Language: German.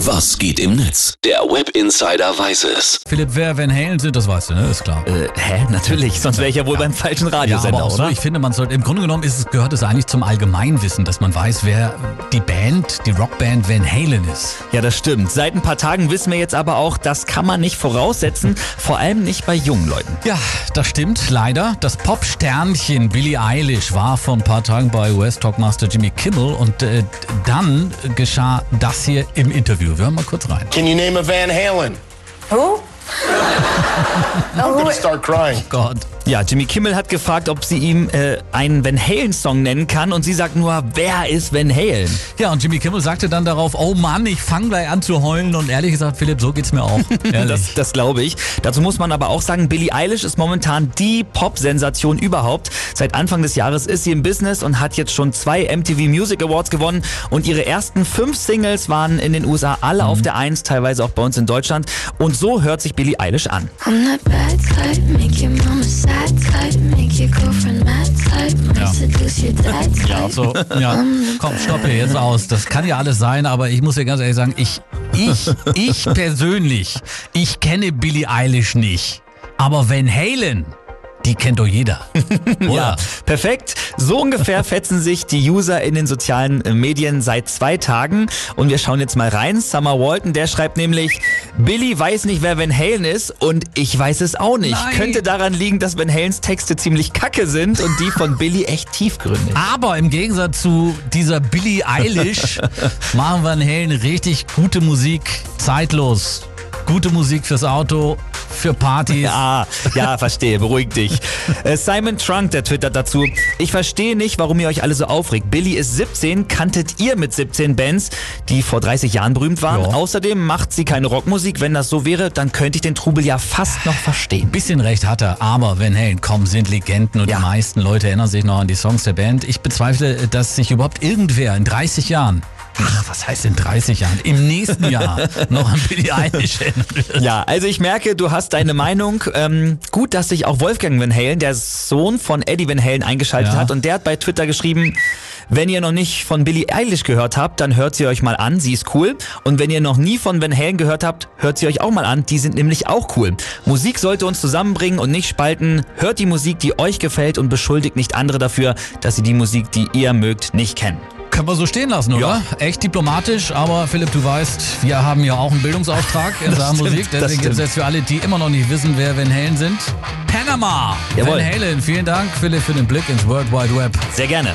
Was geht im Netz? Der Web Insider weiß es. Philipp, wer Van Halen sind, das weißt du, ne? Ist klar. Äh, hä? Natürlich, sonst wäre ich ja wohl beim falschen Ja, Radiosender, aber auch so, oder? ich finde, man sollte, im Grunde genommen ist es, gehört es eigentlich zum Allgemeinwissen, dass man weiß, wer die Band, die Rockband Van Halen ist. Ja, das stimmt. Seit ein paar Tagen wissen wir jetzt aber auch, das kann man nicht voraussetzen, vor allem nicht bei jungen Leuten. Ja, das stimmt, leider. Das Pop-Sternchen Billie Eilish war vor ein paar Tagen bei US-Talkmaster Jimmy Kimmel und äh, dann geschah das hier im Interview. Wir hören mal kurz rein. Can you name a Van Halen? Who? I'm oh, gonna start crying. Gott. Ja, Jimmy Kimmel hat gefragt, ob sie ihm äh, einen Van Halen-Song nennen kann und sie sagt nur, wer ist Van Halen? Ja, und Jimmy Kimmel sagte dann darauf, oh Mann, ich fange gleich an zu heulen und ehrlich gesagt, Philipp, so geht's mir auch. Das, das glaube ich. Dazu muss man aber auch sagen, Billie Eilish ist momentan die Pop-Sensation überhaupt. Seit Anfang des Jahres ist sie im Business und hat jetzt schon zwei MTV Music Awards gewonnen und ihre ersten fünf Singles waren in den USA alle auf der Eins, teilweise auch bei uns in Deutschland. Und so hört sich Billie Eilish an. I'm that bad type, make Ja. Ja, so, ja, komm, stopp hier jetzt aus. Das kann ja alles sein, aber ich muss dir ganz ehrlich sagen, ich, ich, ich persönlich, ich kenne Billie Eilish nicht. Aber Van Halen, die kennt doch jeder. Oder? Ja, perfekt. So ungefähr fetzen sich die User in den sozialen äh, Medien seit zwei Tagen. Und wir schauen jetzt mal rein. Summer Walton, der schreibt nämlich, Billy weiß nicht, wer Van Halen ist und ich weiß es auch nicht. Nein. Könnte daran liegen, dass Van Halens Texte ziemlich kacke sind und die von Billy echt tiefgründig. Aber im Gegensatz zu dieser Billie Eilish machen Van Halen richtig gute Musik, zeitlos. Gute Musik fürs Auto, für Partys. Ja, ja, verstehe, beruhig dich. Äh, Simon Trunk, der twittert dazu, ich verstehe nicht, warum ihr euch alle so aufregt. Billy ist 17, kanntet ihr mit 17 Bands, die vor 30 Jahren berühmt waren. Ja. Außerdem macht sie keine Rockmusik. Wenn das so wäre, dann könnte ich den Trubel ja fast noch verstehen. Bisschen recht hat er, aber Van Halen, komm, sind Legenden und Ja. die meisten Leute erinnern sich noch an die Songs der Band. Ich bezweifle, dass sich überhaupt irgendwer in 30 Jahren, ach, was heißt in 30 Jahren, im nächsten Jahr noch an Billie Eilish wird. Ja, also ich merke, du hast deine Meinung. Ähm, gut, dass sich auch Wolfgang Van Halen, der Sohn von Eddie Van Halen, eingeschaltet Ja. hat und der hat bei Twitter geschrieben, wenn ihr noch nicht von Billie Eilish gehört habt, dann hört sie euch mal an, sie ist cool. Und wenn ihr noch nie von Van Halen gehört habt, hört sie euch auch mal an, die sind nämlich auch cool. Musik sollte uns zusammenbringen und nicht spalten. Hört die Musik, die euch gefällt und beschuldigt nicht andere dafür, dass sie die Musik, die ihr mögt, nicht kennen. Können wir so stehen lassen, oder? Echt diplomatisch, aber Philipp, du weißt, wir haben ja auch einen Bildungsauftrag in Sachen stimmt, Musik. Deswegen gibt es jetzt für alle, die immer noch nicht wissen, wer Van Halen sind, Panama. Jawohl. Van Halen, vielen Dank, Philipp, für den Blick ins World Wide Web. Sehr gerne.